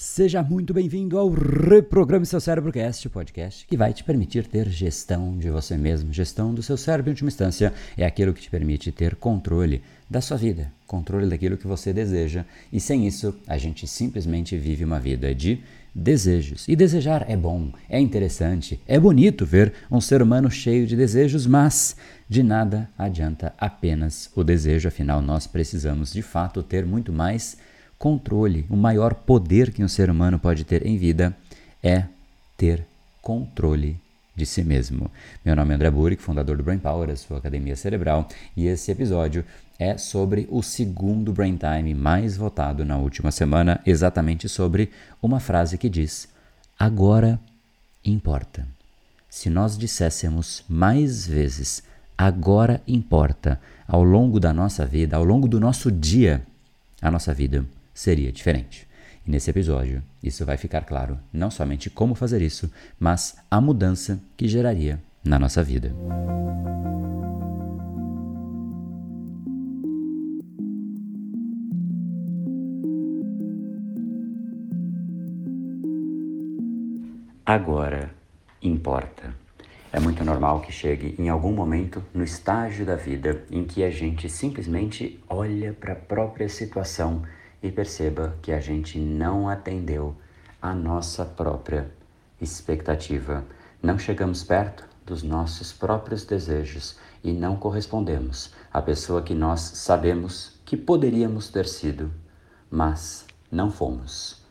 Seja muito bem-vindo ao Reprograme Seu Cérebro Cast, o podcast que vai te permitir ter gestão de você mesmo. Gestão do seu cérebro, em última instância, é aquilo que te permite ter controle da sua vida, controle daquilo que você deseja. E sem isso, a gente simplesmente vive uma vida de desejos. E desejar é bom, é interessante, é bonito ver um ser humano cheio de desejos, mas de nada adianta apenas o desejo, afinal, nós precisamos de fato ter muito mais controle. O maior poder que um ser humano pode ter em vida é ter controle de si mesmo. Meu nome é André Burick, fundador do Brain Power, a sua academia cerebral, e esse episódio é sobre o segundo Brain Time mais votado na última semana, exatamente sobre uma frase que diz: agora importa. Se nós disséssemos mais vezes agora importa ao longo da nossa vida, ao longo do nosso dia, a nossa vida seria diferente. E nesse episódio, isso vai ficar claro, não somente como fazer isso, mas a mudança que geraria na nossa vida. Agora importa. É muito normal que chegue em algum momento no estágio da vida em que a gente simplesmente olha para a própria situação e perceba que a gente não atendeu a nossa própria expectativa. Não chegamos perto dos nossos próprios desejos e não correspondemos à pessoa que nós sabemos que poderíamos ter sido, mas não fomos.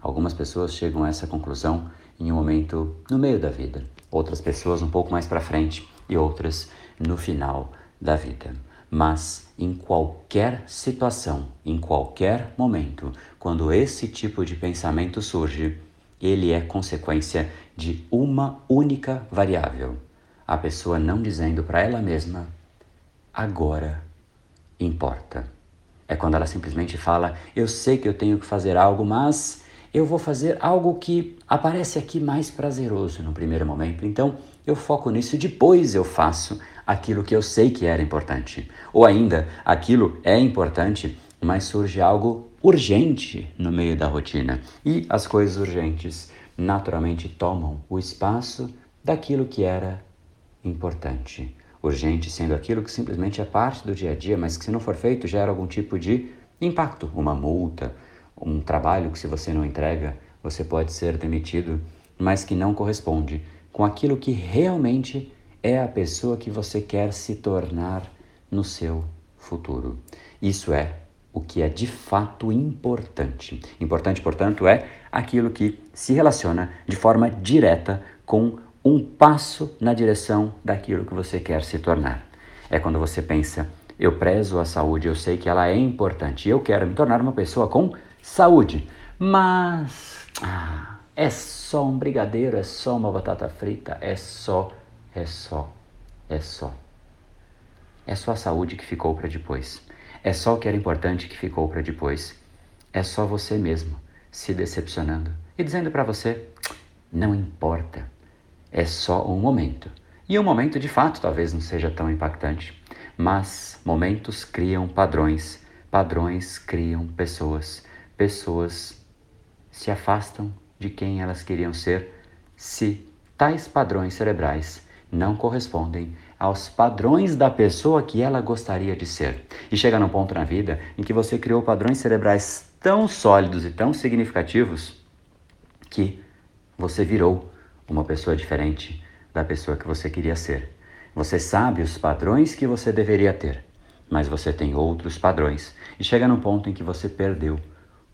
Algumas pessoas chegam a essa conclusão em um momento no meio da vida, outras pessoas um pouco mais para frente e outras no final da vida. Mas em qualquer situação, em qualquer momento, quando esse tipo de pensamento surge, ele é consequência de uma única variável. A pessoa não dizendo para ela mesma, agora importa. É quando ela simplesmente fala, eu sei que eu tenho que fazer algo, mas eu vou fazer algo que aparece aqui mais prazeroso no primeiro momento. Então eu foco nisso e depois eu faço aquilo que eu sei que era importante. Ou ainda, aquilo é importante, mas surge algo urgente no meio da rotina. E as coisas urgentes naturalmente tomam o espaço daquilo que era importante. Urgente sendo aquilo que simplesmente é parte do dia a dia, mas que se não for feito gera algum tipo de impacto, uma multa, um trabalho que se você não entrega, você pode ser demitido, mas que não corresponde com aquilo que realmente é a pessoa que você quer se tornar no seu futuro. Isso é o que é de fato importante. Importante, portanto, é aquilo que se relaciona de forma direta com um passo na direção daquilo que você quer se tornar. É quando você pensa, eu prezo a saúde, eu sei que ela é importante, eu quero me tornar uma pessoa com saúde, mas ah, é só um brigadeiro, é só uma batata frita, é só é só, é só. É só a saúde que ficou para depois. É só o que era importante que ficou para depois. É só você mesmo se decepcionando e dizendo para você: não importa. É só um momento. E um momento de fato talvez não seja tão impactante, mas momentos criam padrões, padrões criam pessoas, pessoas se afastam de quem elas queriam ser se tais padrões cerebrais não correspondem aos padrões da pessoa que ela gostaria de ser. E chega num ponto na vida em que você criou padrões cerebrais tão sólidos e tão significativos que você virou uma pessoa diferente da pessoa que você queria ser. Você sabe os padrões que você deveria ter, mas você tem outros padrões e chega num ponto em que você perdeu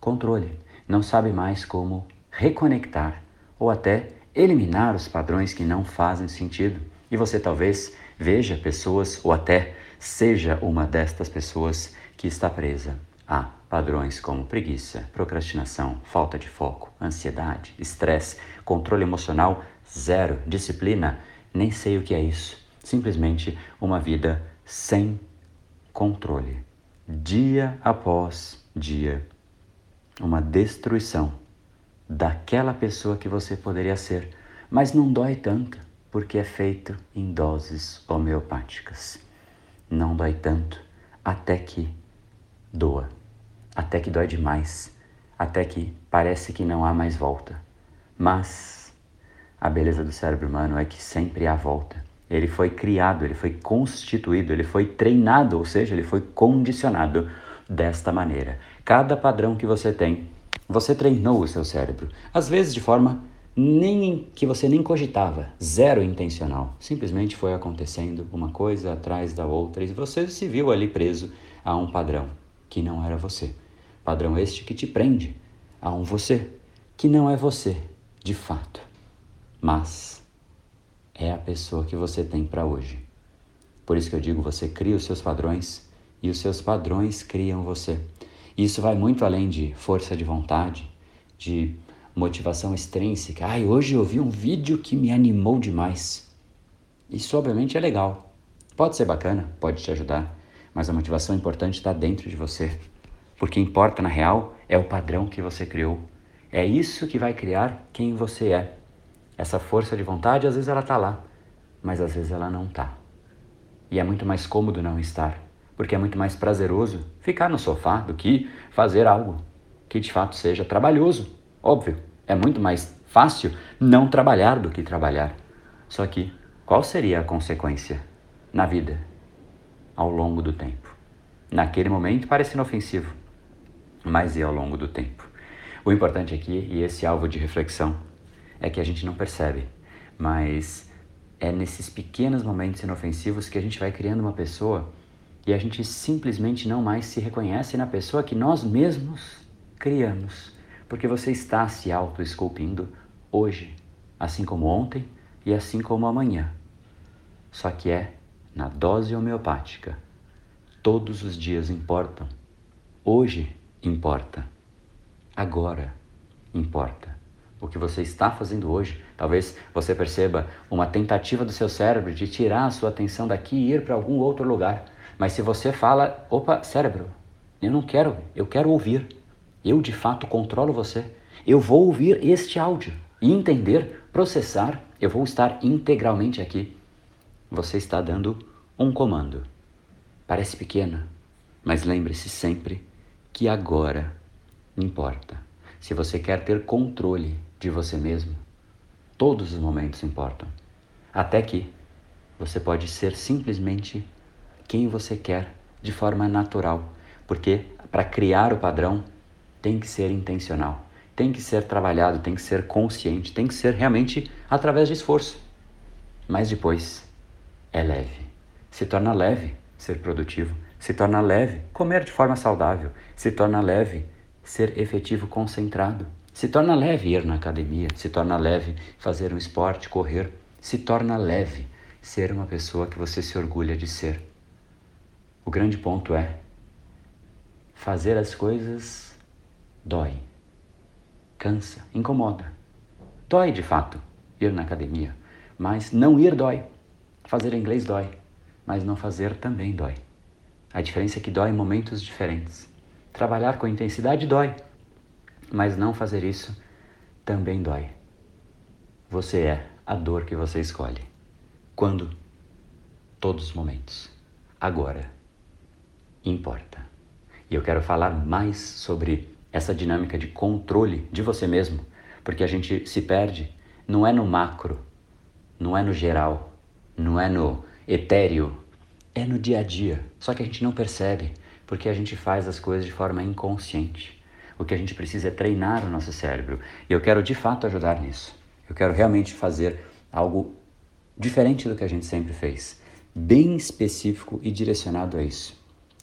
controle, não sabe mais como reconectar ou até eliminar os padrões que não fazem sentido. E você talvez veja pessoas ou até seja uma destas pessoas que está presa a padrões como preguiça, procrastinação, falta de foco, ansiedade, estresse, controle emocional zero, disciplina, nem sei o que é isso. Simplesmente uma vida sem controle. Dia após dia, uma destruição daquela pessoa que você poderia ser, mas não dói tanto porque é feito em doses homeopáticas. Não dói tanto até que doa, até que dói demais, até que parece que não há mais volta. Mas a beleza do cérebro humano é que sempre há volta. Ele foi criado, ele foi constituído, ele foi treinado, ou seja, ele foi condicionado desta maneira. Cada padrão que você tem, você treinou o seu cérebro, às vezes de forma nem que você nem cogitava, zero intencional. Simplesmente foi acontecendo uma coisa atrás da outra e você se viu ali preso a um padrão que não era você. Padrão este que te prende a um você que não é você, de fato. Mas é a pessoa que você tem para hoje. Por isso que eu digo, você cria os seus padrões e os seus padrões criam você. Isso vai muito além de força de vontade, de motivação extrínseca. Ai, hoje eu vi um vídeo que me animou demais. Isso obviamente é legal. Pode ser bacana, pode te ajudar, mas a motivação importante está dentro de você. Porque importa na real é o padrão que você criou. É isso que vai criar quem você é. Essa força de vontade, às vezes ela está lá, mas às vezes ela não está. E é muito mais cômodo não estar, porque é muito mais prazeroso ficar no sofá do que fazer algo que de fato seja trabalhoso. Óbvio, é muito mais fácil não trabalhar do que trabalhar. Só que qual seria a consequência na vida ao longo do tempo? Naquele momento parece inofensivo, mas e ao longo do tempo? O importante aqui, e esse alvo de reflexão, é que a gente não percebe, mas é nesses pequenos momentos inofensivos que a gente vai criando uma pessoa e a gente simplesmente não mais se reconhece na pessoa que nós mesmos criamos, porque você está se auto-esculpindo hoje, assim como ontem e assim como amanhã. Só que é na dose homeopática. Todos os dias importam. Hoje importa. Agora importa o que você está fazendo hoje. Talvez você perceba uma tentativa do seu cérebro de tirar a sua atenção daqui e ir para algum outro lugar. Mas se você fala, opa, cérebro, eu não quero, eu quero ouvir. Eu de fato controlo você. Eu vou ouvir este áudio e entender, processar, eu vou estar integralmente aqui. Você está dando um comando. Parece pequeno, mas lembre-se sempre que agora importa. Se você quer ter controle de você mesmo, todos os momentos importam. Até que você pode ser simplesmente quem você quer de forma natural, porque para criar o padrão tem que ser intencional, tem que ser trabalhado, tem que ser consciente, tem que ser realmente através de esforço. Mas depois é leve. Se torna leve ser produtivo, se torna leve comer de forma saudável, se torna leve ser efetivo concentrado. Se torna leve ir na academia, se torna leve fazer um esporte, correr, se torna leve ser uma pessoa que você se orgulha de ser. O grande ponto é fazer as coisas dói, cansa, incomoda. Dói de fato ir na academia, mas não ir dói. Fazer inglês dói, mas não fazer também dói. A diferença é que dói em momentos diferentes. Trabalhar com intensidade dói, mas não fazer isso também dói. Você é a dor que você escolhe. Quando? Todos os momentos. Agora. Importa. E eu quero falar mais sobre essa dinâmica de controle de você mesmo, porque a gente se perde não é no macro, não é no geral, não é no etéreo, é no dia a dia. Só que a gente não percebe, porque a gente faz as coisas de forma inconsciente. O que a gente precisa é treinar o nosso cérebro. E eu quero de fato ajudar nisso. Eu quero realmente fazer algo diferente do que a gente sempre fez, bem específico e direcionado a isso.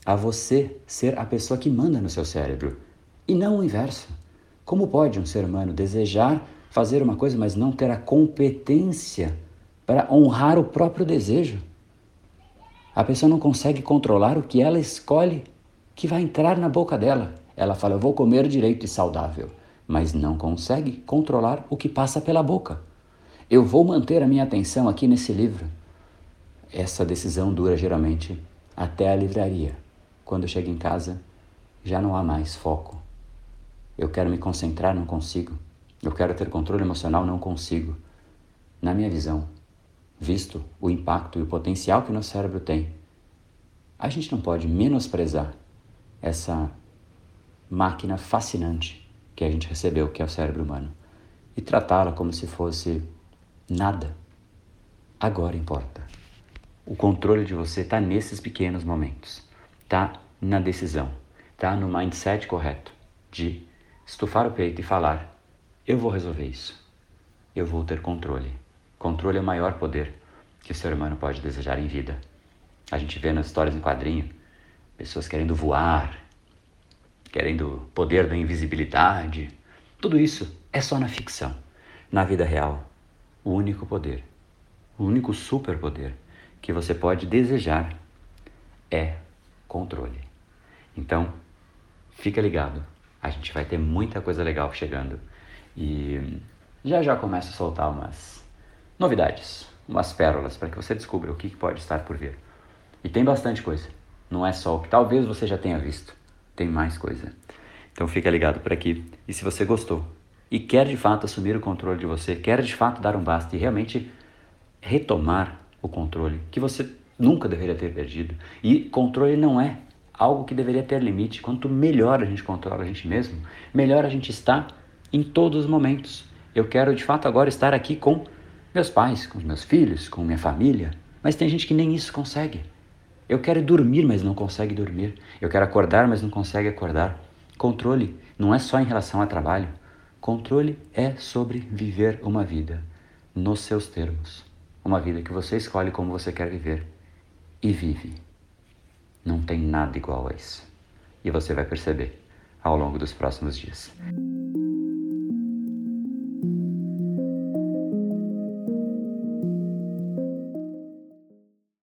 A você ser a pessoa que manda no seu cérebro e não o inverso. Como pode um ser humano desejar fazer uma coisa, mas não ter a competência para honrar o próprio desejo? A pessoa não consegue controlar o que ela escolhe que vai entrar na boca dela. Ela fala, eu vou comer direito e saudável, mas não consegue controlar o que passa pela boca. Eu vou manter a minha atenção aqui nesse livro. Essa decisão dura geralmente até a livraria. Quando chego em casa, já não há mais foco. Eu quero me concentrar, não consigo. Eu quero ter controle emocional, não consigo. Na minha visão, visto o impacto e o potencial que o nosso cérebro tem, a gente não pode menosprezar essa máquina fascinante que a gente recebeu, que é o cérebro humano, e tratá-la como se fosse nada. Agora importa. O controle de você está nesses pequenos momentos, está na decisão, está no mindset correto de estufar o peito e falar: eu vou resolver isso, eu vou ter controle. Controle é o maior poder que o ser humano pode desejar em vida. A gente vê nas histórias em quadrinho pessoas querendo voar, querendo poder da invisibilidade. Tudo isso é só na ficção. Na vida real, o único poder, o único superpoder que você pode desejar é controle. Então, fica ligado. A gente vai ter muita coisa legal chegando e já já começa a soltar umas novidades, umas pérolas para que você descubra o que pode estar por vir. E tem bastante coisa. Não é só o que talvez você já tenha visto tem mais coisa. Então fica ligado por aqui. E se você gostou e quer de fato assumir o controle de você, quer de fato dar um basta e realmente retomar o controle que você nunca deveria ter perdido. E controle não é algo que deveria ter limite. Quanto melhor a gente controla a gente mesmo, melhor a gente está em todos os momentos. Eu quero de fato agora estar aqui com meus pais, com meus filhos, com minha família, mas tem gente que nem isso consegue. Eu quero dormir, mas não consegue dormir. Eu quero acordar, mas não consegue acordar. Controle não é só em relação ao trabalho. Controle é sobre viver uma vida nos seus termos. Uma vida que você escolhe como você quer viver e vive. Não tem nada igual a isso. E você vai perceber ao longo dos próximos dias.